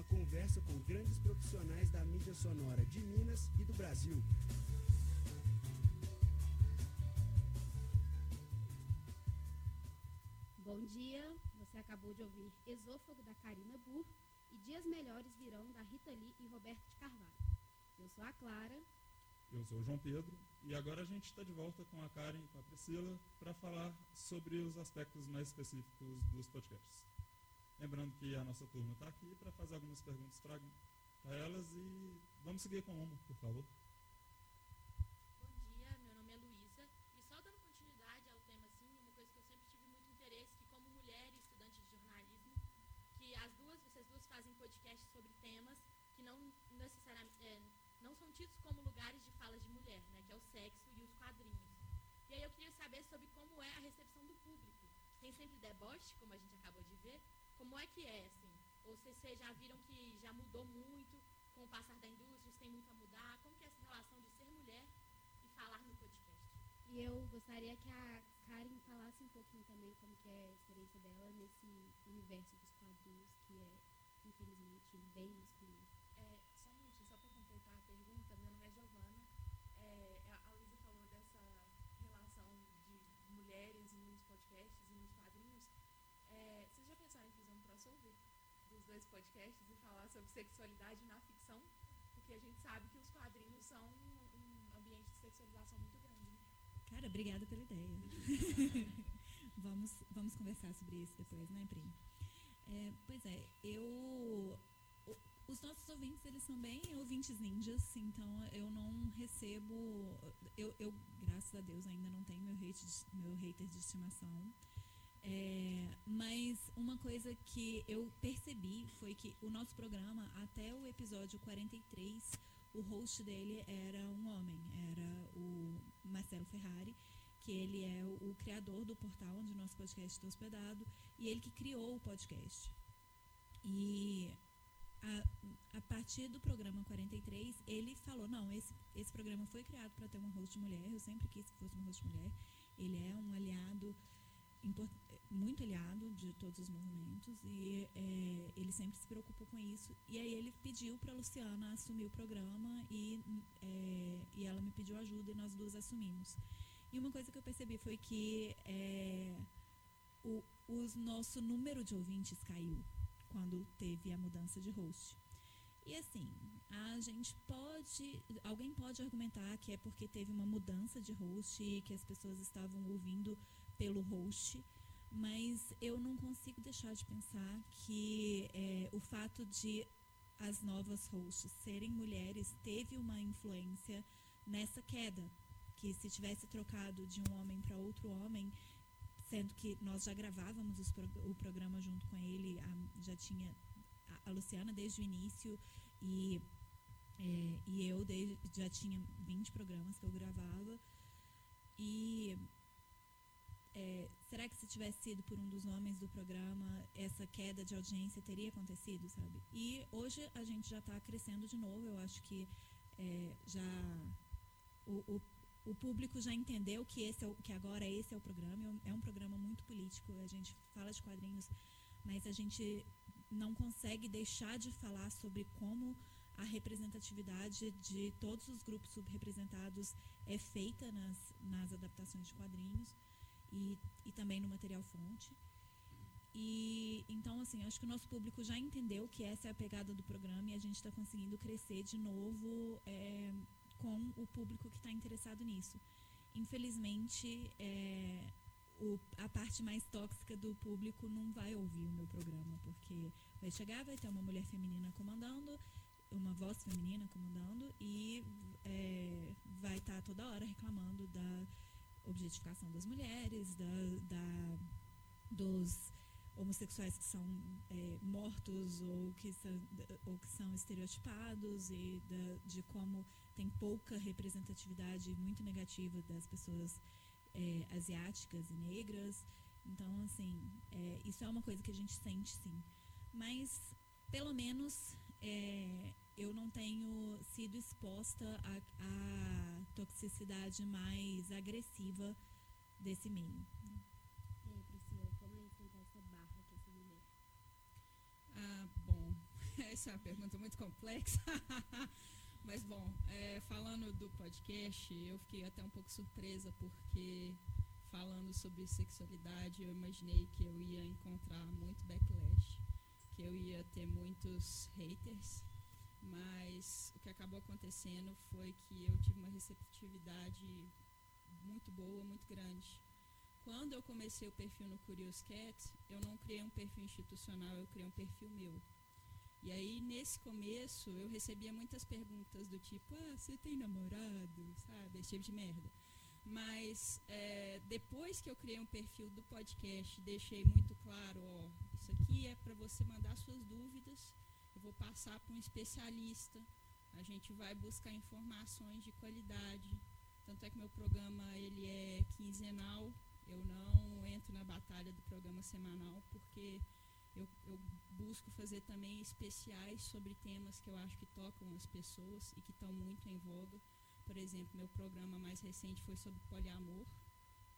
uma conversa com grandes profissionais da mídia sonora de Minas e do Brasil. Bom dia, você acabou de ouvir Esôfago da Karina Burr e Dias Melhores Virão da Rita Lee e Roberto de Carvalho. Eu sou a Clara. Eu sou o João Pedro e agora a gente está de volta com a Karen e com a Priscila para falar sobre os aspectos mais específicos dos podcasts. Lembrando que a nossa turma está aqui para fazer algumas perguntas para elas e vamos seguir com uma, por favor. Bom dia, meu nome é Luísa e só dando continuidade ao tema assim, uma coisa que eu sempre tive muito interesse que como mulher e estudante de jornalismo, que as duas, vocês duas fazem podcasts sobre temas que não necessariamente é, não são tidos como lugares de fala de mulher, né, que é o sexo e os quadrinhos. E aí eu queria saber sobre como é a recepção do público. Tem sempre deboche, como a gente acabou de ver, como é que é, assim? Ou vocês já viram que já mudou muito com o passar da indústria, tem muito a mudar? Como que é essa relação de ser mulher e falar no podcast? E eu gostaria que a Karen falasse um pouquinho também como que é a experiência dela nesse universo dos quadrinhos, que é, infelizmente, bem masculino. É, só um minutinho, só para completar a pergunta, meu nome é Giovana. É, a Luísa falou dessa relação de mulheres nos podcasts e nos quadrinhos. É, vocês já pensaram em fazer um crossover dos dois podcasts e falar sobre sexualidade na ficção? Porque a gente sabe que os quadrinhos são um ambiente de sexualização muito grande. Né? Cara, obrigada pela ideia. vamos, vamos conversar sobre isso depois, né, Pri? É, pois é, eu. Os nossos ouvintes, eles são bem ouvintes ninjas, então eu não recebo. Eu, eu graças a Deus, ainda não tenho meu, hate, meu hater de estimação. É, mas uma coisa que eu percebi foi que o nosso programa, até o episódio 43, o host dele era um homem, era o Marcelo Ferrari, que ele é o, criador do portal onde o nosso podcast está hospedado e ele que criou o podcast. E a, a, partir do programa 43, ele falou: não, esse, esse programa foi criado para ter uma host mulher, eu sempre quis que fosse uma host mulher. Ele é um aliado muito aliado de todos os movimentos e é, ele sempre se preocupou com isso. E aí ele pediu para Luciana assumir o programa e, é, e ela me pediu ajuda e nós duas assumimos. E uma coisa que eu percebi foi que é, o os nosso número de ouvintes caiu quando teve a mudança de host. E assim, a gente pode, alguém pode argumentar que é porque teve uma mudança de host e que as pessoas estavam ouvindo pelo host, mas eu não consigo deixar de pensar que é, o fato de as novas hosts serem mulheres teve uma influência nessa queda. Que se tivesse trocado de um homem para outro homem, sendo que nós já gravávamos o programa junto com ele, a, já tinha a, a, Luciana desde o início e, é, e eu desde, já tinha 20 programas que eu gravava. E é, será que se tivesse sido por um dos homens do programa, essa queda de audiência teria acontecido, sabe? E hoje a gente já está crescendo de novo. Eu acho que é, já o, o, o, público já entendeu que esse é o, que agora esse é o programa. É um programa muito político. A gente fala de quadrinhos, mas a gente não consegue deixar de falar sobre como a representatividade de todos os grupos subrepresentados é feita nas, nas adaptações de quadrinhos e, e também no material fonte. E então, assim, acho que o nosso público já entendeu que essa é a pegada do programa e a gente está conseguindo crescer de novo é, com o público que está interessado nisso. Infelizmente, é, o, a parte mais tóxica do público não vai ouvir o meu programa, porque vai chegar, vai ter uma mulher feminina comandando, uma voz feminina comandando e é, vai estar tá toda hora reclamando da objetificação das mulheres, da, da dos homossexuais que são é, mortos ou que são, ou que são estereotipados e da, de como tem pouca representatividade muito negativa das pessoas é, asiáticas e negras. Então, assim, é, isso é uma coisa que a gente sente, sim. Mas, pelo menos, é, eu não tenho sido exposta à toxicidade mais agressiva desse meio. E aí, Priscila, como é enfrentar essa barra que essa mulher? Ah, bom, Essa é uma pergunta muito complexa. Mas, bom, é, falando do podcast, eu fiquei até um pouco surpresa, porque falando sobre sexualidade, eu imaginei que eu ia encontrar muito backlash, que eu ia ter muitos haters, mas o que acabou acontecendo foi que eu tive uma receptividade muito boa, muito grande. Quando eu comecei o perfil no Curious Cat, eu não criei um perfil institucional, eu criei um perfil meu. E aí, nesse começo, eu recebia muitas perguntas do tipo, ah, você tem namorado? Sabe, esse tipo de merda. Mas é, depois que eu criei um perfil do podcast, deixei muito claro, ó, isso aqui é para você mandar suas dúvidas, eu vou passar para um especialista, a gente vai buscar informações de qualidade. Tanto é que meu programa ele é quinzenal, eu não entro na batalha do programa semanal, porque eu, eu, busco fazer também especiais sobre temas que eu acho que tocam as pessoas e que estão muito em voga. Por exemplo, meu programa mais recente foi sobre poliamor.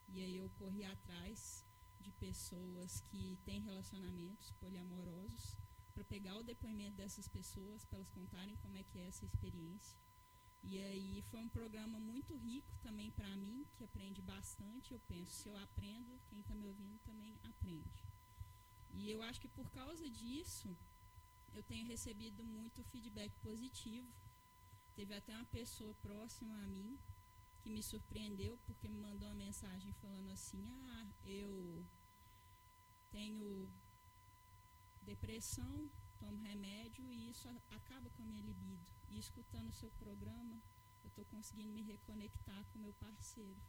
E aí eu corri atrás de pessoas que têm relacionamentos poliamorosos para pegar o depoimento dessas pessoas, para elas contarem como é que é essa experiência. E aí foi um programa muito rico também para mim, que aprende bastante. Eu penso, se eu aprendo, quem está me ouvindo também aprende. E eu acho que por causa disso, eu tenho recebido muito feedback positivo. Teve até uma pessoa próxima a mim que me surpreendeu porque me mandou uma mensagem falando assim: "Ah, eu tenho depressão, tomo remédio e isso acaba com a minha libido. E escutando o seu programa, eu estou conseguindo me reconectar com meu parceiro.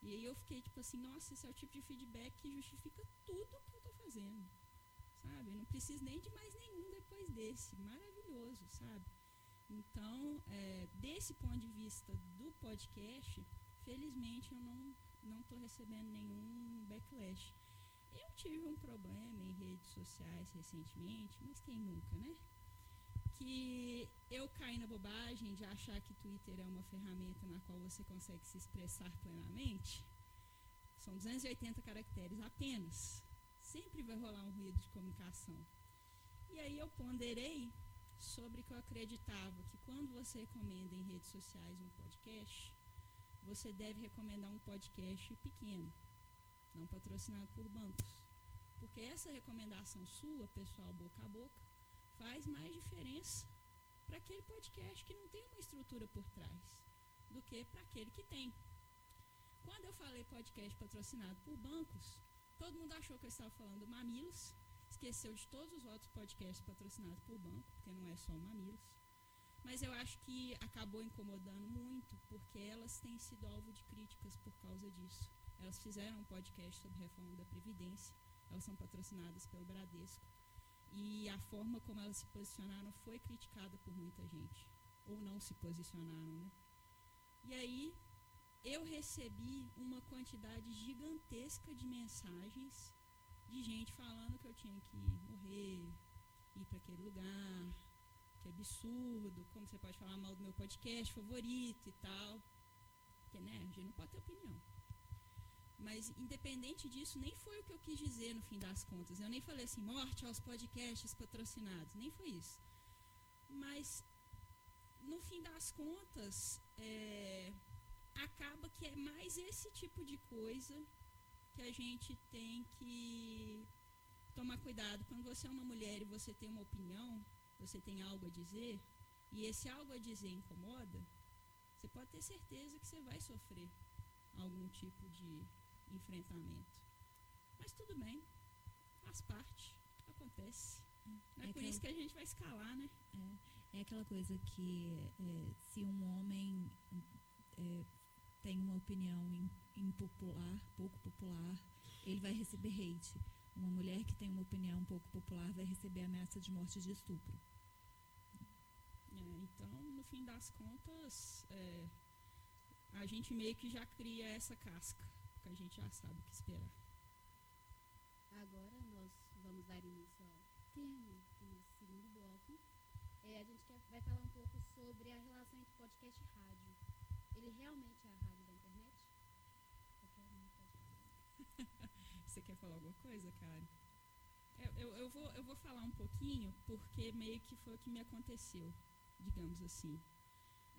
E aí eu fiquei tipo assim, nossa, esse é o tipo de feedback que justifica tudo que eu estou fazendo. Sabe? Eu não preciso nem de mais nenhum depois desse. Maravilhoso, sabe? Então, é, desse ponto de vista do podcast, felizmente eu não estou recebendo nenhum backlash. Eu tive um problema em redes sociais recentemente, mas quem nunca, né? Que eu caí na bobagem de achar que Twitter é uma ferramenta na qual você consegue se expressar plenamente. São 280 caracteres apenas. Sempre vai rolar um ruído de comunicação. E aí eu ponderei sobre que eu acreditava que quando você recomenda em redes sociais um podcast, você deve recomendar um podcast pequeno, não patrocinado por bancos. Porque essa recomendação sua, pessoal, boca a boca, faz mais diferença para aquele podcast que não tem uma estrutura por trás do que para aquele que tem. Quando eu falei podcast patrocinado por bancos, todo mundo achou que eu estava falando Mamilos, esqueceu de todos os outros podcasts patrocinados por banco, porque não é só Mamilos. Mas eu acho que acabou incomodando muito, porque elas têm sido alvo de críticas por causa disso. Elas fizeram um podcast sobre reforma da Previdência, elas são patrocinadas pelo Bradesco. E a forma como elas se posicionaram foi criticada por muita gente. Ou não se posicionaram, né? E aí, eu recebi uma quantidade gigantesca de mensagens de gente falando que eu tinha que morrer, ir para aquele lugar, que absurdo, como você pode falar mal do meu podcast favorito e tal. Porque, né, a gente não pode ter opinião. Mas, independente disso, nem foi o que eu quis dizer no fim das contas. Eu nem falei assim, morte aos podcasts patrocinados. Nem foi isso. Mas, no fim das contas, é, acaba que é mais esse tipo de coisa que a gente tem que tomar cuidado. Quando você é uma mulher e você tem uma opinião, você tem algo a dizer, e esse algo a dizer incomoda, você pode ter certeza que você vai sofrer algum tipo de enfrentamento. Mas tudo bem, faz parte, acontece. Não é, é por isso que a gente vai escalar, né? É, é aquela coisa que é, se um homem é, tem uma opinião impopular, pouco popular, ele vai receber hate. Uma mulher que tem uma opinião pouco popular vai receber ameaça de morte de estupro. É, então, no fim das contas, é, a gente meio que já cria essa casca a gente já sabe o que esperar. Agora nós vamos dar início ao tema do nosso segundo bloco. É, a gente quer, vai falar um pouco sobre a relação entre podcast e rádio. Ele realmente é a rádio da internet? Você quer falar alguma coisa, cara? Eu, eu, eu vou, eu vou falar um pouquinho, porque meio que foi o que me aconteceu, digamos assim.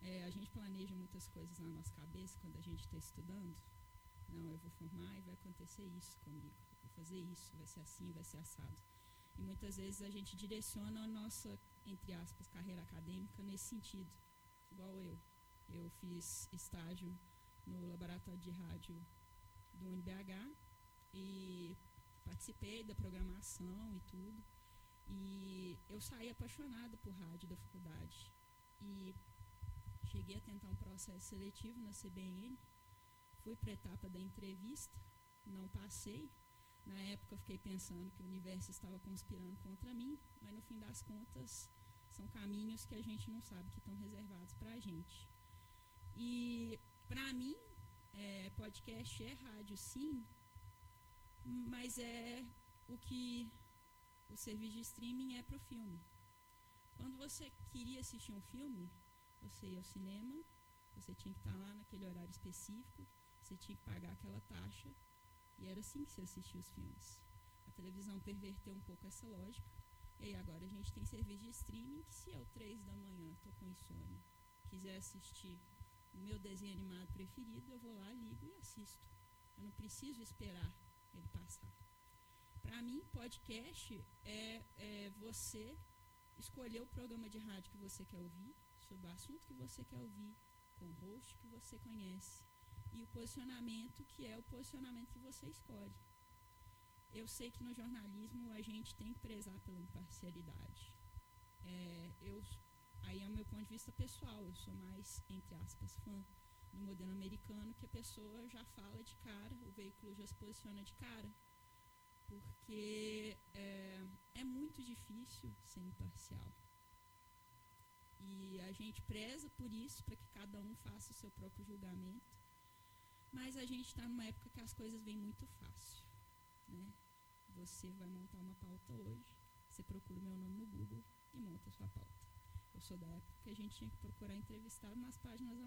É, a gente planeja muitas coisas na nossa cabeça quando a gente está estudando. Não, eu vou formar e vai acontecer isso comigo. Vou fazer isso, vai ser assim, vai ser assado. E muitas vezes a gente direciona a nossa, entre aspas, carreira acadêmica nesse sentido. Igual eu. Eu fiz estágio no laboratório de rádio do UNBH e participei da programação e tudo. E eu saí apaixonada por rádio da faculdade. E cheguei a tentar um processo seletivo na CBN. Fui para a etapa da entrevista, não passei. Na época eu fiquei pensando que o universo estava conspirando contra mim, mas no fim das contas são caminhos que a gente não sabe que estão reservados para a gente. E para mim, é, podcast é rádio, sim, mas é o que o serviço de streaming é para o filme. Quando você queria assistir um filme, você ia ao cinema, você tinha que estar lá naquele horário específico, você tinha que pagar aquela taxa, e era assim que se assistia os filmes. A televisão perverteu um pouco essa lógica, e aí agora a gente tem serviço de streaming que se eu, três da manhã, estou com insônia, quiser assistir o meu desenho animado preferido, eu vou lá, ligo e assisto. Eu não preciso esperar ele passar. Para mim, podcast é, é, você escolher o programa de rádio que você quer ouvir, sobre o assunto que você quer ouvir, com o host que você conhece e o posicionamento que é o posicionamento que você escolhe. Eu sei que no jornalismo a gente tem que prezar pela imparcialidade. É, eu, aí é o meu ponto de vista pessoal, eu sou mais, entre aspas, fã no modelo americano, que a pessoa já fala de cara, o veículo já se posiciona de cara. Porque é, é muito difícil ser imparcial. E a gente preza por isso, para que cada um faça o seu próprio julgamento. Mas a gente está numa época que as coisas vêm muito fácil. Né? Você vai montar uma pauta hoje, você procura o meu nome no Google e monta a sua pauta. Eu sou da época que a gente tinha que procurar entrevistado nas páginas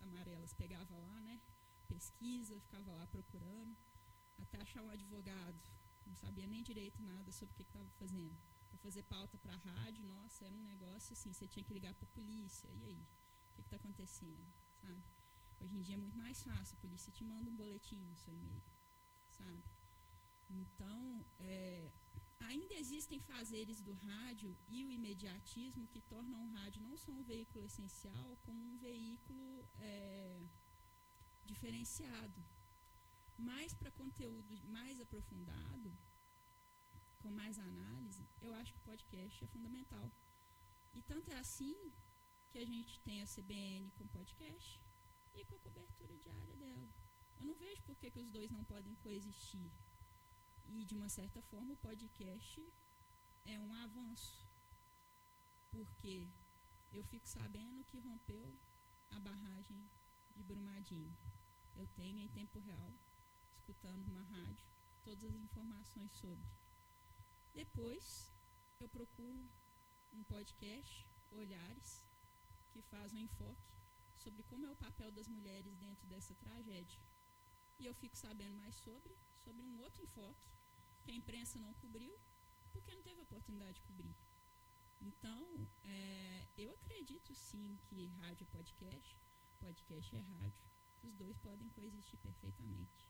amarelas. Pegava lá, né? Pesquisa, ficava lá procurando, até achar um advogado. Não sabia nem direito nada sobre o que estava fazendo para fazer pauta para a rádio, nossa, era um negócio assim, você tinha que ligar para a polícia, e aí? O que está acontecendo? Sabe? Hoje em dia é muito mais fácil, a polícia te manda um boletim no seu e-mail, sabe? Então, é, ainda existem fazeres do rádio e o imediatismo que tornam o rádio não só um veículo essencial, como um veículo é, diferenciado. Mas para conteúdo mais aprofundado, com mais análise, eu acho que o podcast é fundamental. E tanto é assim que a gente tem a CBN com podcast e com a cobertura diária dela. Eu não vejo por que, que os dois não podem coexistir. E, de uma certa forma, o podcast é um avanço. Porque eu fico sabendo que rompeu a barragem de Brumadinho. Eu tenho em tempo real, escutando uma rádio, todas as informações sobre. Depois, eu procuro um podcast, Olhares, que faz um enfoque sobre como é o papel das mulheres dentro dessa tragédia. E eu fico sabendo mais sobre, sobre um outro enfoque que a imprensa não cobriu, porque não teve a oportunidade de cobrir. Então, é, eu acredito sim que rádio é podcast, podcast é rádio. Os dois podem coexistir perfeitamente.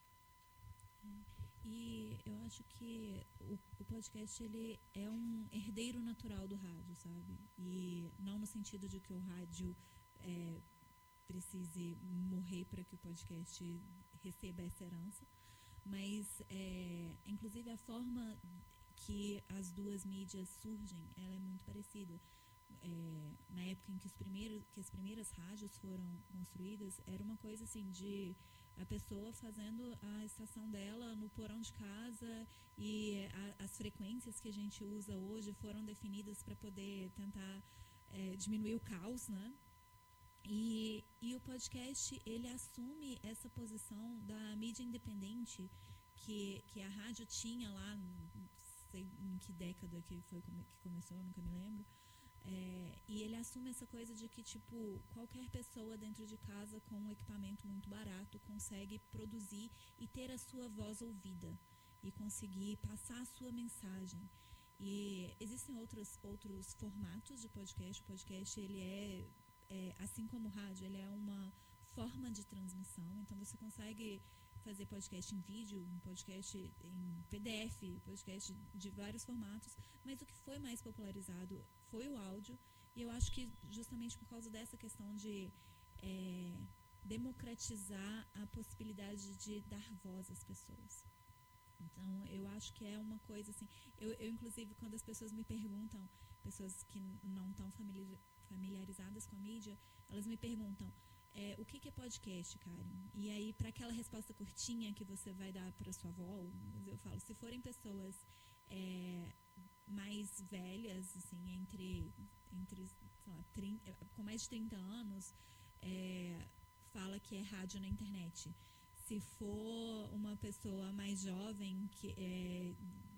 E eu acho que o, o, podcast ele é um herdeiro natural do rádio, sabe? E não no sentido de que o rádio é, precise morrer para que o podcast receba essa herança, mas é, inclusive a forma que as duas mídias surgem, ela é muito parecida. É, na época em que, os primeiros, que as primeiras rádios foram construídas, era uma coisa assim de a pessoa fazendo a estação dela no porão de casa e a, as frequências que a gente usa hoje foram definidas para poder tentar é, diminuir o caos, né? E, e o podcast ele assume essa posição da mídia independente que, que a rádio tinha lá, não sei em que década que foi que começou, nunca me lembro é, e ele assume essa coisa de que, tipo, qualquer pessoa dentro de casa com um equipamento muito barato consegue produzir e ter a sua voz ouvida. e conseguir passar a sua mensagem. E existem outros, outros formatos de podcast. O podcast, ele é, é, assim como o rádio, ele é uma forma de transmissão. Então, você consegue fazer podcast em vídeo, um podcast em PDF, podcast de vários formatos. Mas o que foi mais popularizado foi o áudio. E eu acho que justamente por causa dessa questão de é, democratizar a possibilidade de dar voz às pessoas. Então, eu acho que é uma coisa assim. Eu, eu inclusive, quando as pessoas me perguntam, pessoas que não estão familiarizadas com a mídia, elas me perguntam: é, o que, é podcast, Karen? E aí, para aquela resposta curtinha que você vai dar para sua avó, eu falo: se forem pessoas é, mais velhas, assim, entre, entre lá, 30, com mais de 30 anos, é, fala que é rádio na internet se for uma pessoa mais jovem, que é,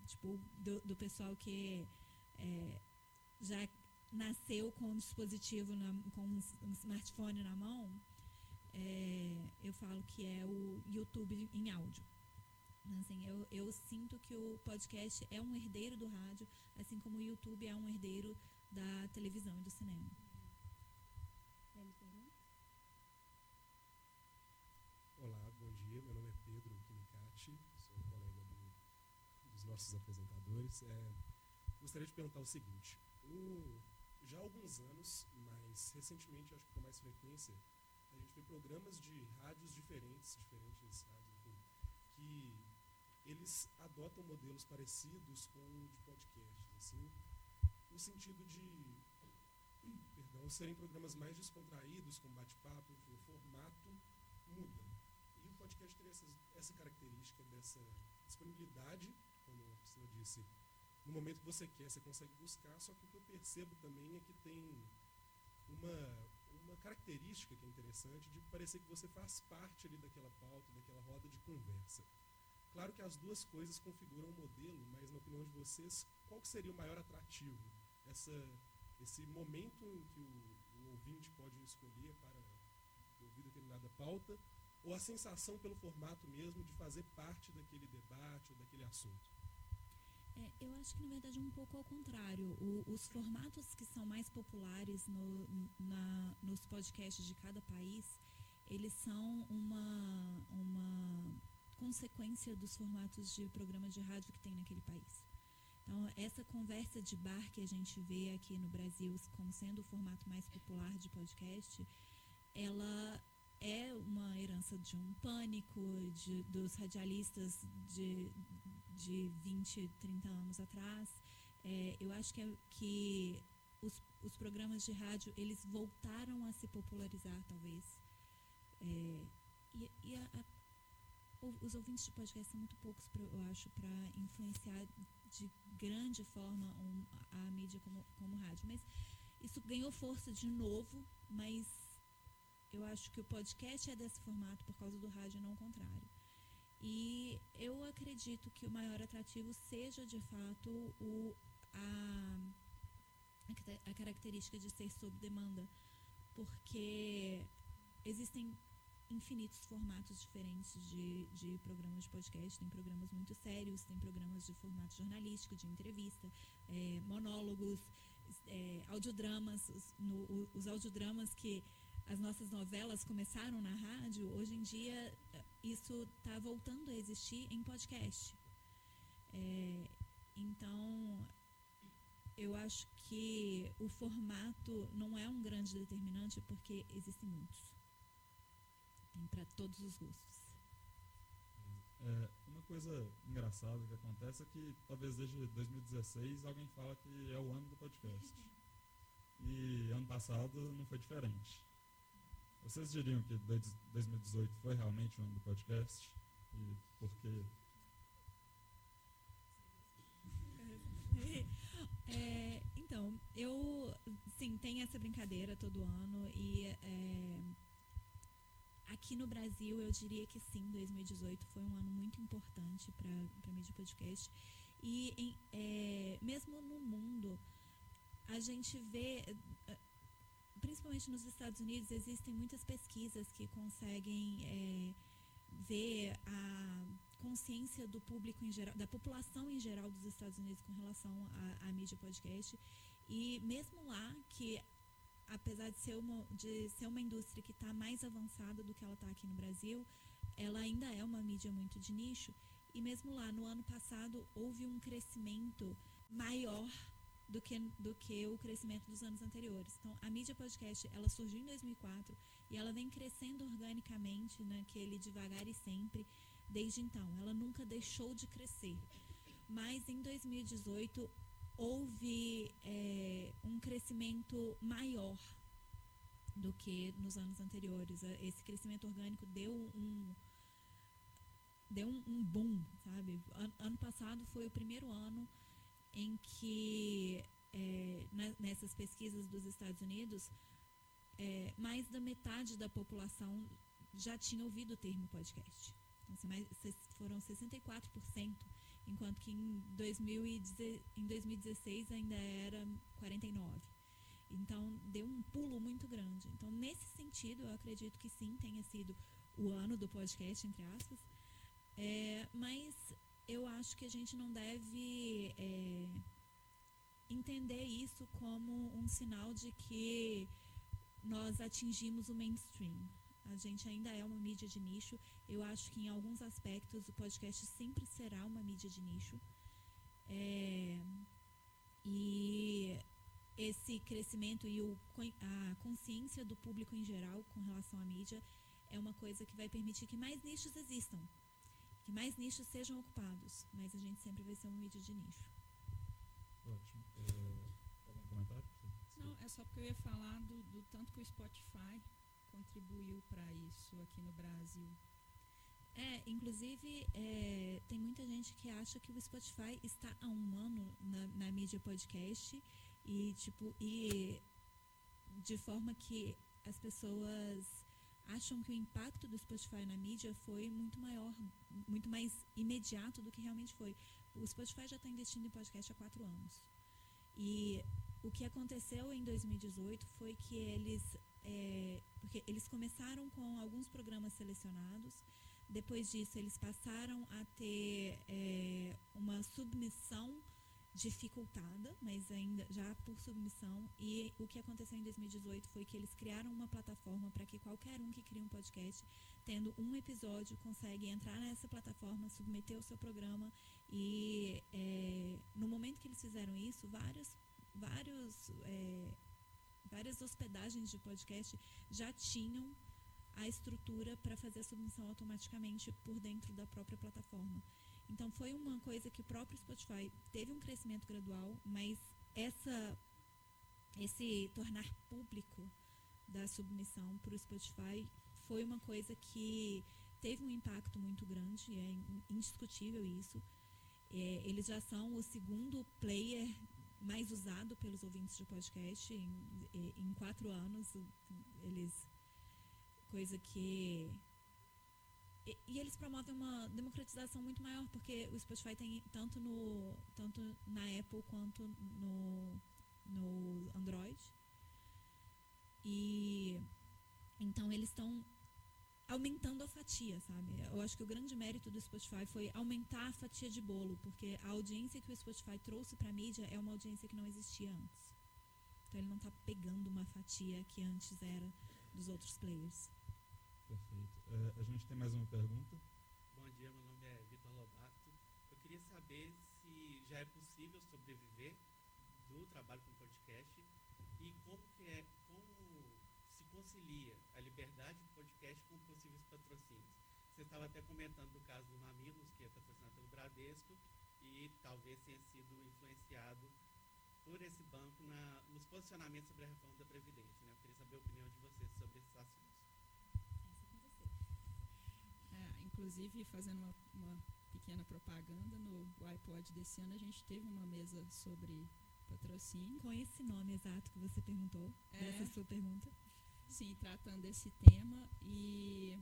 tipo, do, do pessoal que é, já nasceu com um dispositivo, na, com um, smartphone na mão, é, eu falo que é o YouTube em áudio. Assim, eu, eu sinto que o podcast é um herdeiro do rádio, assim como o YouTube é um herdeiro da televisão e do cinema. nossos apresentadores. É, gostaria de perguntar o seguinte: o, já há alguns anos, mas recentemente, acho que com mais frequência, a gente vê programas de rádios diferentes, diferentes rádios, enfim, que eles adotam modelos parecidos com o de podcasts, assim, no sentido de, perdão, serem programas mais descontraídos, com bate-papo, enfim, o formato muda. E o podcast tem essa, essa característica dessa disponibilidade como a Priscila disse, no momento que você quer, você consegue buscar, só que o que eu percebo também é que tem uma, uma característica que é interessante de parecer que você faz parte ali daquela pauta, daquela roda de conversa. Claro que as duas coisas configuram um modelo, mas na opinião de vocês, qual seria o maior atrativo? Essa, esse momento em que o, o ouvinte pode escolher para ouvir determinada pauta, ou a sensação pelo formato mesmo de fazer parte daquele debate ou daquele assunto? É, eu acho que, na verdade, é um pouco ao contrário. O, os formatos que são mais populares no, na, nos podcasts de cada país, eles são uma, uma consequência dos formatos de programa de rádio que tem naquele país. Então, essa conversa de bar que a gente vê aqui no Brasil como sendo o formato mais popular de podcast, ela é uma herança de um pânico, de, dos radialistas de, de 20, 30 anos atrás. É, eu acho que, é, que os, os, programas de rádio, eles voltaram a se popularizar, talvez. É, e, e a, a, os ouvintes de podcast são muito poucos, pra, eu acho, para influenciar de grande forma um, a mídia como, como rádio. Mas isso ganhou força de novo, mas eu acho que o podcast é desse formato por causa do rádio, não o contrário. E eu acredito que o maior atrativo seja, de fato, o, a, a característica de ser sob demanda, porque existem infinitos formatos diferentes de, de programas de podcast. Tem programas muito sérios, tem programas de formato jornalístico, de entrevista, é, monólogos, é, audiodramas. Os, no, os audiodramas que as nossas novelas começaram na rádio, hoje em dia isso está voltando a existir em podcast. É, então, eu acho que o formato não é um grande determinante porque existem muitos. Tem para todos os gostos. É, uma coisa engraçada que acontece é que talvez desde 2016 alguém fala que é o ano do podcast. E ano passado não foi diferente. Vocês diriam que 2018 foi realmente o ano do podcast? E por quê? É, então, eu, sim, tem essa brincadeira todo ano e é, aqui no Brasil eu diria que sim, 2018 foi um ano muito importante para a mídia podcast e em, é, mesmo no mundo a gente vê principalmente nos Estados Unidos, existem muitas pesquisas que conseguem é, ver a consciência do público em geral, da população em geral dos Estados Unidos com relação à, à mídia podcast. E mesmo lá, que apesar de ser uma, de ser uma indústria que está mais avançada do que ela está aqui no Brasil, ela ainda é uma mídia muito de nicho. E mesmo lá, no ano passado, houve um crescimento maior do que, do que o crescimento dos anos anteriores. Então, a mídia podcast, ela surgiu em 2004 e ela vem crescendo organicamente, naquele né, devagar e sempre, desde então. Ela nunca deixou de crescer. Mas em 2018 houve é, um crescimento maior do que nos anos anteriores. Esse crescimento orgânico deu um deu um, um boom, sabe? Ano, ano passado foi o primeiro ano em que é, nessas pesquisas dos Estados Unidos é, mais da metade da população já tinha ouvido o termo podcast. Então, assim, mais, foram 64%, enquanto que em, 2010, em 2016 ainda era 49%. Então, deu um pulo muito grande. Então, nesse sentido, eu acredito que sim, tenha sido o ano do podcast, entre aspas. É, mas eu acho que a gente não deve é, entender isso como um sinal de que nós atingimos o mainstream. A gente ainda é uma mídia de nicho. Eu acho que em alguns aspectos o podcast sempre será uma mídia de nicho. É, e esse crescimento e o, a consciência do público em geral com relação à mídia é uma coisa que vai permitir que mais nichos existam, que mais nichos sejam ocupados, mas a gente sempre vai ser uma mídia de nicho. Ótimo. É, algum comentário? Não, é só porque eu ia falar do, do tanto que o Spotify contribuiu para isso aqui no Brasil. É, inclusive, é, tem muita gente que acha que o Spotify está há um ano na, na mídia podcast e, tipo, e de forma que as pessoas acham que o impacto do Spotify na mídia foi muito maior, muito mais imediato do que realmente foi. O Spotify já está investindo em podcast há quatro anos. E o que aconteceu em 2018 foi que eles, é, porque eles começaram com alguns programas selecionados, depois disso eles passaram a ter é, uma submissão dificultada, mas ainda já por submissão. E o que aconteceu em 2018 foi que eles criaram uma plataforma para que qualquer um que cria um podcast, tendo um episódio, consegue entrar nessa plataforma, submeter o seu programa. E é, no momento que eles fizeram isso, vários vários, é, várias hospedagens de podcast já tinham a estrutura para fazer a submissão automaticamente por dentro da própria plataforma. Então foi uma coisa que o próprio Spotify teve um crescimento gradual, mas essa esse tornar público da submissão para o Spotify foi uma coisa que teve um impacto muito grande, é indiscutível isso. É, eles já são o segundo player mais usado pelos ouvintes de podcast em, em quatro anos. Eles. Coisa que. E, eles promovem uma democratização muito maior, porque o Spotify tem tanto, no, tanto na Apple quanto no, no Android. E então eles estão aumentando a fatia, sabe? Eu acho que o grande mérito do Spotify foi aumentar a fatia de bolo, porque a audiência que o Spotify trouxe para a mídia é uma audiência que não existia antes. Então ele não está pegando uma fatia que antes era dos outros players. Perfeito. É, a gente tem mais uma pergunta. Bom dia, meu nome é Vitor Lobato. Eu queria saber se já é possível sobreviver do trabalho com podcast e como que é, como se concilia a liberdade do podcast com possíveis patrocínios. Você estava até comentando do caso do Mamilos, que é patrocinado pelo Bradesco, e talvez tenha sido influenciado por esse banco na, nos posicionamentos sobre a reforma da Previdência. Né? Eu queria saber a opinião de vocês sobre esses assuntos. É, inclusive, fazendo uma, uma pequena propaganda, no iPod desse ano a gente teve uma mesa sobre patrocínio. Com esse nome exato que você perguntou, é, essa sua pergunta. Sim, tratando desse tema. E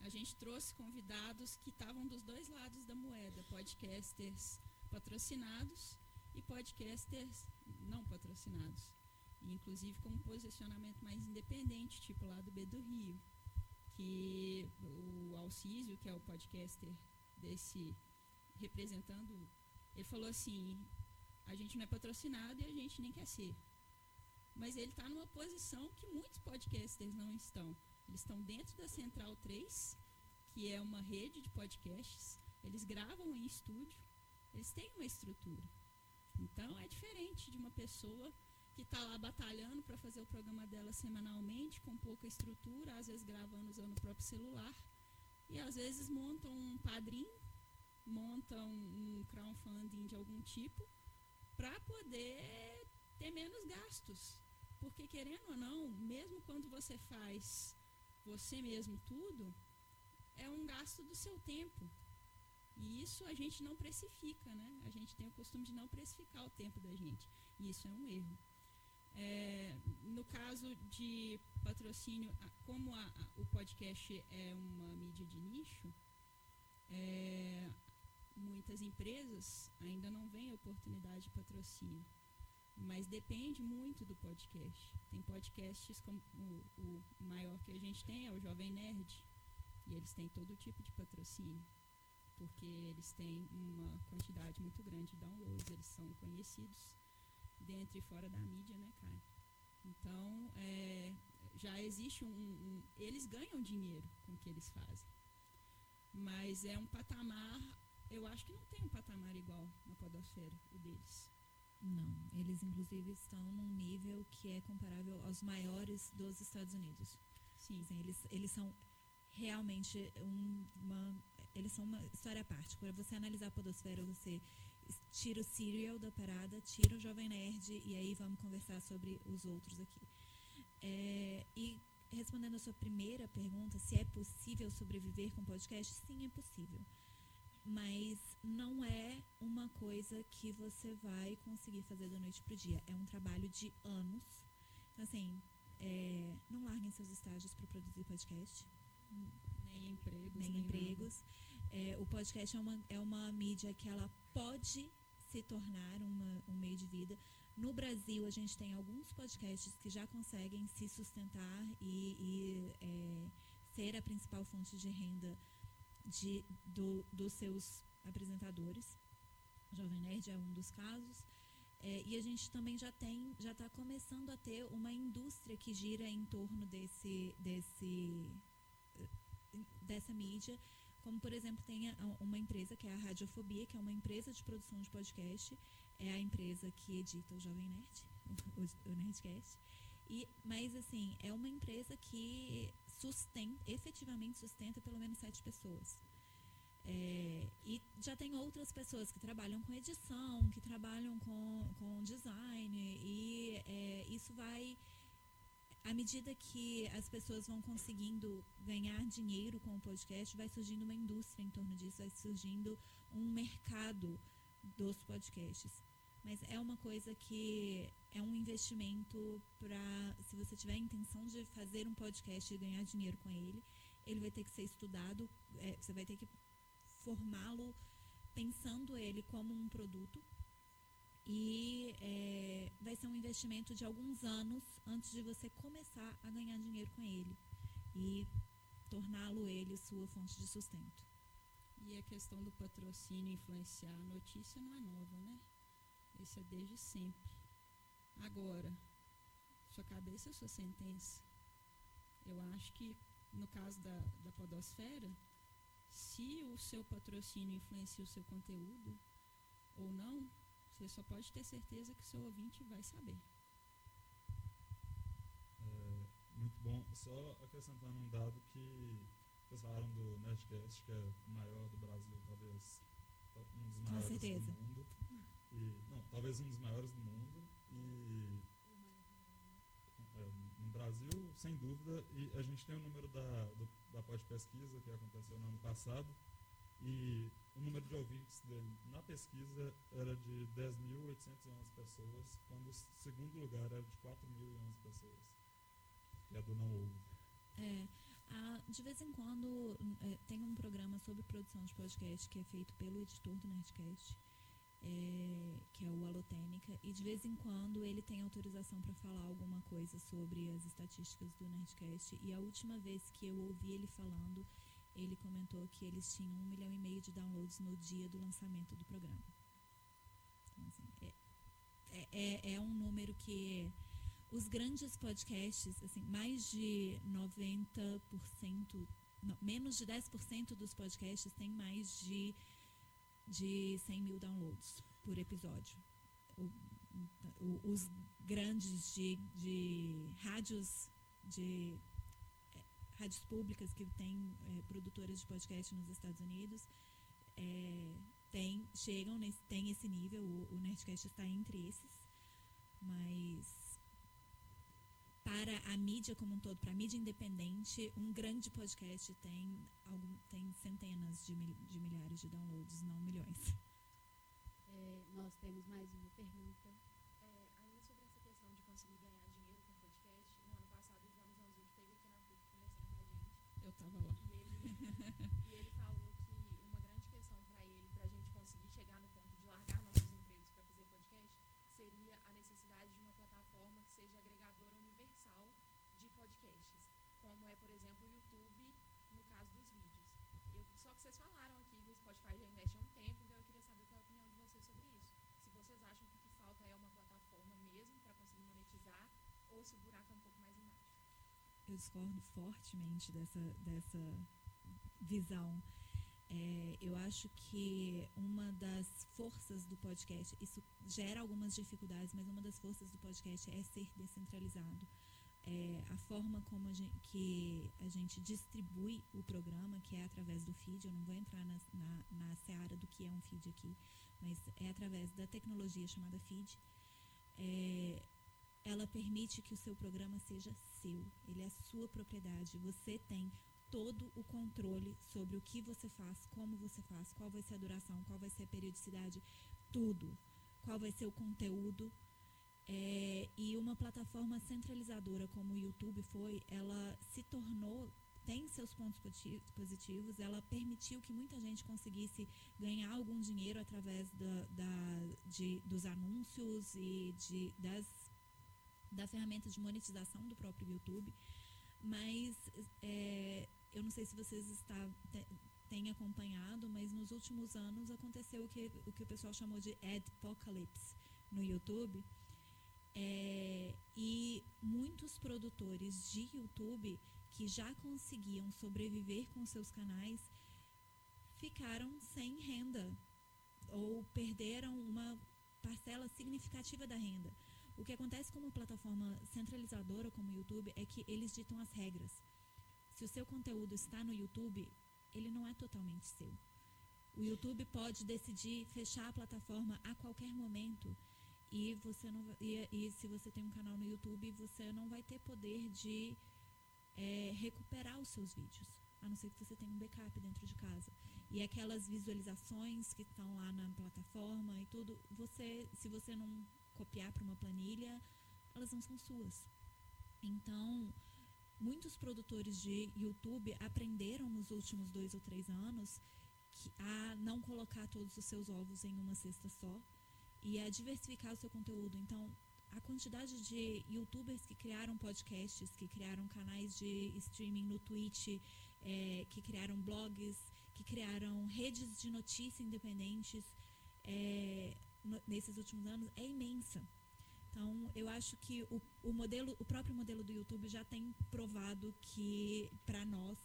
a gente trouxe convidados que estavam dos dois lados da moeda, podcasters patrocinados e podcasters não patrocinados. Inclusive com um posicionamento mais independente, tipo lá do B do Rio, que o Alcísio, que é o podcaster desse representando, ele falou assim, a gente não é patrocinado e a gente nem quer ser. Mas ele está numa posição que muitos podcasters não estão. Eles estão dentro da Central 3, que é uma rede de podcasts. Eles gravam em estúdio, eles têm uma estrutura. Então é diferente de uma pessoa que está lá batalhando para fazer o programa dela semanalmente, com pouca estrutura, às vezes gravando usando o próprio celular, e às vezes montam um padrinho, montam um crowdfunding de algum tipo, para poder ter menos gastos. Porque, querendo ou não, mesmo quando você faz você mesmo tudo, é um gasto do seu tempo. E isso a gente não precifica, né? A gente tem o costume de não precificar o tempo da gente. E isso é um erro. É, no caso de patrocínio, como a, a, o podcast é uma mídia de nicho, é, muitas empresas ainda não veem oportunidade de patrocínio. Mas depende muito do podcast. Tem podcasts como o, o maior que a gente tem é o Jovem Nerd. E eles têm todo tipo de patrocínio. Porque eles têm uma quantidade muito grande de downloads, eles são conhecidos dentro e fora da mídia, né, cara? Então, é, já existe um, um, Eles ganham dinheiro com o que eles fazem. Mas é um patamar. Eu acho que não tem um patamar igual na Podosfera, o deles. Não, eles inclusive estão num nível que é comparável aos maiores dos Estados Unidos. Sim. Assim, eles, eles são realmente um, uma. Eles são uma história à parte. Para você analisar a Podosfera, você tira o serial da parada, tira o Jovem Nerd e aí vamos conversar sobre os outros aqui. É, e respondendo a sua primeira pergunta, se é possível sobreviver com podcast, sim, é possível. Mas não é uma coisa que você vai conseguir fazer da noite para o dia. É um trabalho de anos. Então, assim, é, não larguem seus estágios para produzir podcast. Nem empregos. Nem, nem empregos. É, o podcast é uma, é uma mídia que ela pode se tornar uma, um meio de vida. No Brasil, a gente tem alguns podcasts que já conseguem se sustentar e, e é, ser a principal fonte de renda de, do, dos seus apresentadores. Jovem Nerd é um dos casos. É, e a gente também já tem, já está começando a ter uma indústria que gira em torno desse, desse, dessa mídia como, por exemplo, tem uma empresa que é a Radiofobia, que é uma empresa de produção de podcast. É a empresa que edita o Jovem Nerd, o, Nerdcast. E, mas, assim, é uma empresa que sustenta, efetivamente sustenta pelo menos sete pessoas. É, e já tem outras pessoas que trabalham com edição, que trabalham com, com design, e é, isso vai à medida que as pessoas vão conseguindo ganhar dinheiro com o podcast, vai surgindo uma indústria em torno disso, vai surgindo um mercado dos podcasts. Mas é uma coisa que é um investimento para, se você tiver a intenção de fazer um podcast e ganhar dinheiro com ele, ele vai ter que ser estudado, é, você vai ter que formá-lo pensando ele como um produto e é, vai ser um investimento de alguns anos antes de você começar a ganhar dinheiro com ele e torná-lo ele sua fonte de sustento. E a questão do patrocínio influenciar a notícia não é nova, né? Isso é desde sempre. Agora, sua cabeça é sua sentença. Eu acho que, no caso da, da podosfera, se o seu patrocínio influencia o seu conteúdo ou não, você só pode ter certeza que o seu ouvinte vai saber. É, muito bom. Só acrescentando um dado que vocês falaram do Nerdcast, que é o maior do Brasil, talvez um dos maiores do mundo. E, não, talvez um dos maiores do mundo. E é, no Brasil, sem dúvida, e a gente tem o número da, do, da pós-pesquisa que aconteceu no ano passado, e o número de ouvintes dele na pesquisa era de 10.811 pessoas, quando o segundo lugar era de 4.011 pessoas. E a do não ouve. É, a, de vez em quando é, tem um programa sobre produção de podcast que é feito pelo editor do Nerdcast, é, que é o Alotênica, e de vez em quando ele tem autorização para falar alguma coisa sobre as estatísticas do Nerdcast. E a última vez que eu ouvi ele falando, ele comentou que eles tinham um milhão e meio de downloads no dia do lançamento do programa. Então, assim, é, é, é, é um número que os grandes podcasts, assim, mais de 90%, não, menos de 10% dos podcasts têm mais de, de 100 mil downloads por episódio. O, o, os grandes de, de rádios, de rádios públicas que têm é, produtoras de podcast nos Estados Unidos, é, tem, chegam, nesse, tem esse nível, o, o Nerdcast está entre esses, mas para a mídia como um todo, para a mídia independente, um grande podcast tem, algum, tem centenas de, mil, de milhares de downloads, não milhões. É, nós temos mais uma pergunta. É, ainda sobre essa questão de conseguir ganhar dinheiro com podcast, no ano passado o João Zanzu esteve aqui na PUC conversando com a gente. Eu estava lá. E ele, e ele falou que uma grande questão para ele, para a gente conseguir chegar no ponto de largar nossos empregos para fazer podcast, seria a necessidade de uma plataforma que seja agregadora universal de podcasts, como é, por exemplo, o YouTube, no caso dos vídeos. Eu, só que vocês falaram aqui que o Spotify já investe há um tempo, então eu queria saber qual é a opinião de vocês sobre isso. Se vocês acham que o que falta é uma plataforma mesmo para conseguir monetizar, ou se o buraco é um pouco mais embaixo. Eu discordo fortemente dessa, dessa visão. É, eu acho que uma das forças do podcast, isso gera algumas dificuldades, mas uma das forças do podcast é ser descentralizado. É, a forma como a gente, que a gente distribui o programa, que é através do feed, eu não vou entrar na, na, na seara do que é um feed aqui, mas é através da tecnologia chamada feed, é, ela permite que o seu programa seja seu, ele é sua propriedade, você tem todo o controle sobre o que você faz, como você faz, qual vai ser a duração, qual vai ser a periodicidade, tudo. Qual vai ser o conteúdo. É, e uma plataforma centralizadora como o YouTube foi, ela se tornou, tem seus pontos positivos, ela permitiu que muita gente conseguisse ganhar algum dinheiro através da, da, de, dos anúncios e de, das, da ferramenta de monetização do próprio YouTube. Mas é, eu não sei se vocês está, têm acompanhado, mas nos últimos anos aconteceu o que o, que o pessoal chamou de adpocalypse no YouTube. É, e muitos produtores de YouTube que já conseguiam sobreviver com seus canais ficaram sem renda ou perderam uma parcela significativa da renda. O que acontece com uma plataforma centralizadora como o YouTube é que eles ditam as regras. Se o seu conteúdo está no YouTube, ele não é totalmente seu. O YouTube pode decidir fechar a plataforma a qualquer momento e você não e, e se você tem um canal no YouTube, você não vai ter poder de é, recuperar os seus vídeos, a não ser que você tenha um backup dentro de casa. E aquelas visualizações que estão lá na plataforma e tudo, você, se você não copiar para uma planilha, elas não são suas. Então, muitos produtores de YouTube aprenderam nos últimos dois ou três anos a não colocar todos os seus ovos em uma cesta só e a diversificar o seu conteúdo. Então, a quantidade de youtubers que criaram podcasts, que criaram canais de streaming no Twitch, é, que criaram blogs, que criaram redes de notícia independentes é, nesses últimos anos é imensa. Então, eu acho que o, o, modelo, o próprio modelo do YouTube já tem provado que, para nós,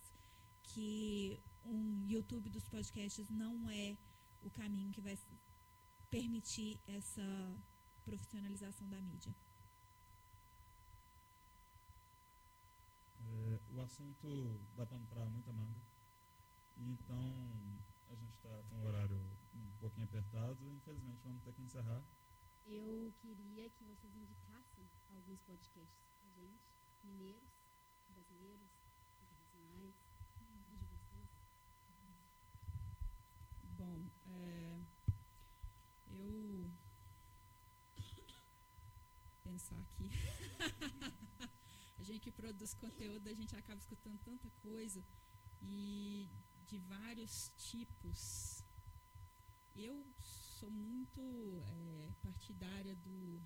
que um YouTube dos podcasts não é o caminho que vai permitir essa profissionalização da mídia. É, o assunto dá pano para muita manga. Então, a gente está com o horário um pouquinho apertado. Infelizmente, vamos ter que encerrar. Eu queria que vocês indicassem alguns podcasts pra gente, mineiros, brasileiros, internacionais, de vocês. Bom, é, eu pensar aqui. a gente que produz conteúdo, a gente acaba escutando tanta coisa e de vários tipos. Eu sou muito é, partidária do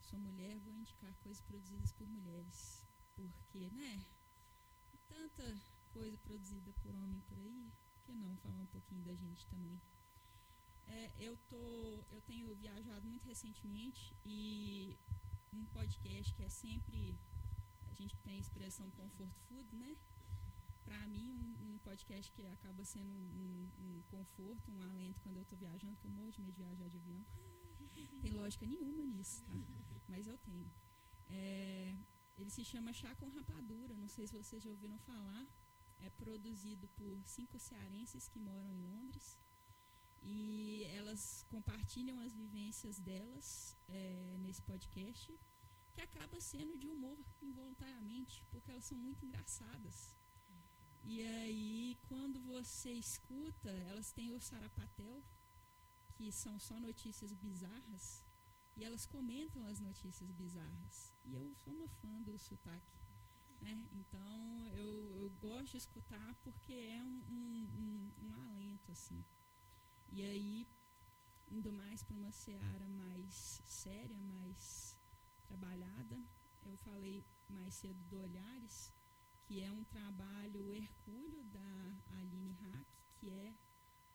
sou mulher, vou indicar coisas produzidas por mulheres. Porque, né? Tanta coisa produzida por homem por aí, por que não falar um pouquinho da gente também? É, eu, tô, eu tenho viajado muito recentemente e um podcast que é sempre. A gente tem a expressão comfort food, né? Para mim, um, um, podcast que acaba sendo um, um, conforto, um alento quando eu estou viajando, porque eu morro de medo de viajar de avião. tem lógica nenhuma nisso, tá? Mas eu tenho. É, ele se chama Chá com Rapadura, não sei se vocês já ouviram falar. É produzido por cinco cearenses que moram em Londres e elas compartilham as vivências delas é, nesse podcast, que acaba sendo de humor involuntariamente, porque elas são muito engraçadas. E aí, quando você escuta, elas têm o Sarapatel, que são só notícias bizarras, e elas comentam as notícias bizarras. E eu sou uma fã do sotaque. Né? Então, eu, eu gosto de escutar porque é um, um, um, um alento, assim. E aí, indo mais para uma seara mais séria, mais trabalhada, eu falei mais cedo do Olhares, que é um trabalho hercúleo da Aline Hack, que é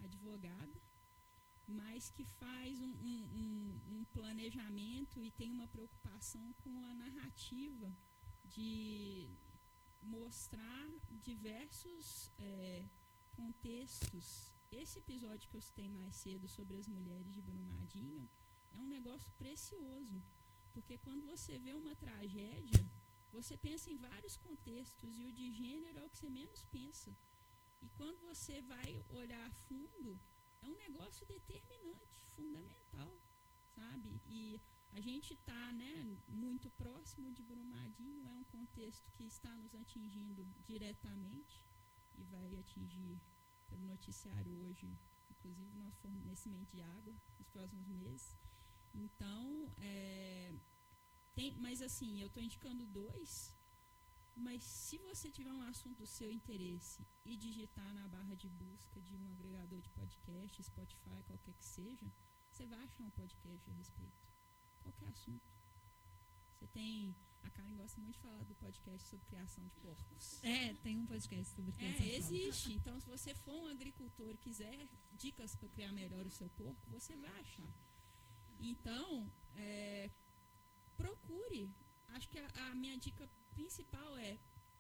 advogada, mas que faz um, um, um, planejamento e tem uma preocupação com a narrativa de mostrar diversos é, contextos esse episódio que eu citei mais cedo sobre as mulheres de Brumadinho é um negócio precioso. Porque quando você vê uma tragédia, você pensa em vários contextos e o de gênero é o que você menos pensa. E quando você vai olhar a fundo, é um negócio determinante, fundamental, sabe? E a gente está né, muito próximo de Brumadinho, é um contexto que está nos atingindo diretamente e vai atingir pelo noticiário hoje, inclusive nosso fornecimento de água nos próximos meses. Então, é, tem, mas assim, eu estou indicando dois, mas se você tiver um assunto do seu interesse e digitar na barra de busca de um agregador de podcast, Spotify, qualquer que seja, você vai achar um podcast a respeito. Qualquer assunto. Você tem a Karen gosta muito de falar do podcast sobre criação de porcos. É, tem um podcast sobre criação é, existe. Então, se você for um agricultor e quiser dicas para criar melhor o seu porco, você vai achar. Então, é, procure. Acho que a, a minha dica principal é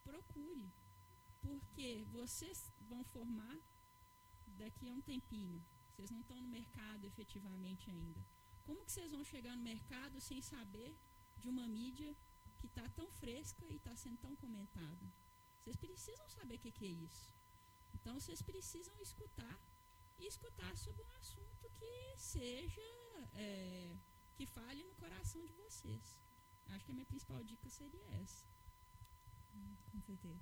procure. Porque vocês vão formar daqui a um tempinho. Vocês não estão no mercado efetivamente ainda. Como que vocês vão chegar no mercado sem saber de uma mídia que está tão fresca e está sendo tão comentada. Vocês precisam saber o que, que é isso. Então, vocês precisam escutar e escutar sobre um assunto que seja, é, que fale no coração de vocês. Acho que a minha principal dica seria essa. Hum, com certeza.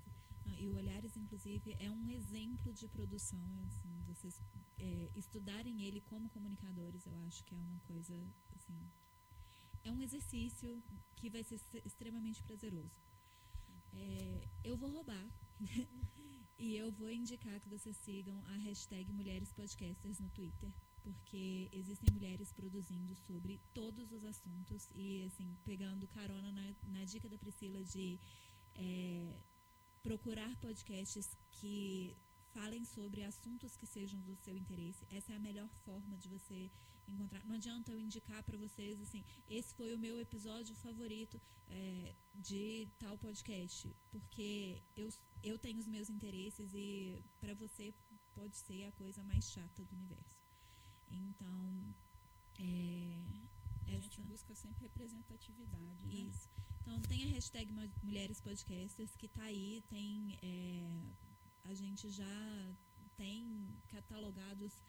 e o Olhares, inclusive, é um exemplo de produção. Assim, vocês é, estudarem ele como comunicadores, eu acho que é uma coisa assim, é um exercício que vai ser extremamente prazeroso. É, eu vou roubar e eu vou indicar que vocês sigam a hashtag Mulheres Podcasters no Twitter, porque existem mulheres produzindo sobre todos os assuntos e, assim, pegando carona na, na dica da Priscila de é, procurar podcasts que falem sobre assuntos que sejam do seu interesse. Essa é a melhor forma de você encontrar. Não adianta eu indicar para vocês assim, esse foi o meu episódio favorito é, de tal podcast, porque eu, eu tenho os meus interesses e para você pode ser a coisa mais chata do universo. Então, é, a gente busca sempre representatividade. Né? Isso. Então, tem a hashtag Mulheres Podcasters que está aí, tem. É, a gente já tem catalogados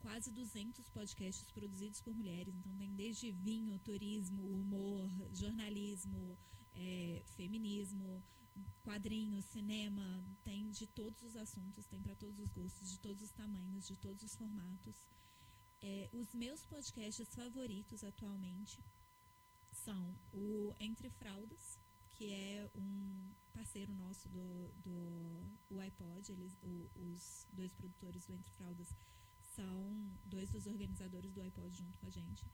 quase 200 podcasts produzidos por mulheres. Então, tem desde vinho, turismo, humor, jornalismo, é, feminismo, quadrinhos, cinema, tem de todos os assuntos, tem para todos os gostos, de todos os tamanhos, de todos os formatos. É, os meus podcasts favoritos atualmente são o Entre Fraldas, que é um parceiro nosso do, do iPod, eles, o, os dois produtores do Entre Fraldas são dois dos organizadores do iPod junto com a gente.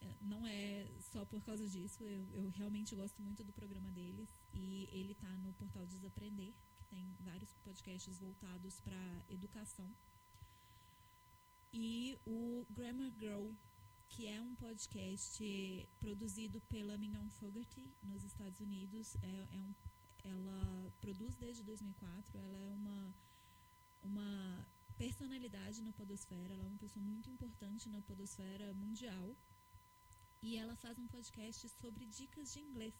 É, não é só por causa disso, eu, eu realmente gosto muito do programa deles e ele está no portal Desaprender, que tem vários podcasts voltados para educação. E o Grammar Girl, que é um podcast produzido pela Mignon Fogarty nos Estados Unidos. É, é um, ela produz desde 2004, ela é uma, uma personalidade na podosfera, ela é uma pessoa muito importante na podosfera mundial. E ela faz um podcast sobre dicas de inglês.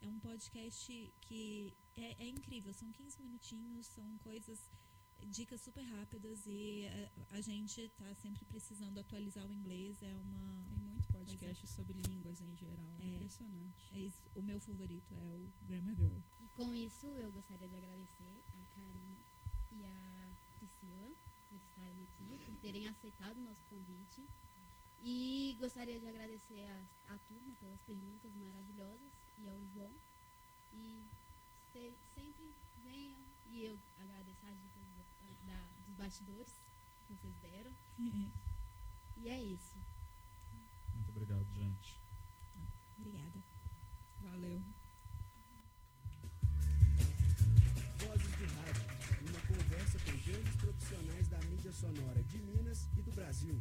É um podcast que é, é incrível, são 15 minutinhos, são coisas dicas super rápidas e a, a gente está sempre precisando atualizar o inglês. É uma. Tem muito podcast sobre línguas em geral. É, impressionante. É isso, o meu favorito é o Grammar Girl. E com isso, eu gostaria de agradecer a Karen e a Priscila por estarem aqui, por terem aceitado o nosso convite. E gostaria de agradecer a, a turma pelas perguntas maravilhosas e ao João. E se, sempre venham e eu agradeço as dicas bastidores que vocês deram. e é isso. Muito obrigado, gente. Obrigada. Valeu. Vozes de Rádio, uma conversa com grandes profissionais da mídia sonora de Minas e do Brasil.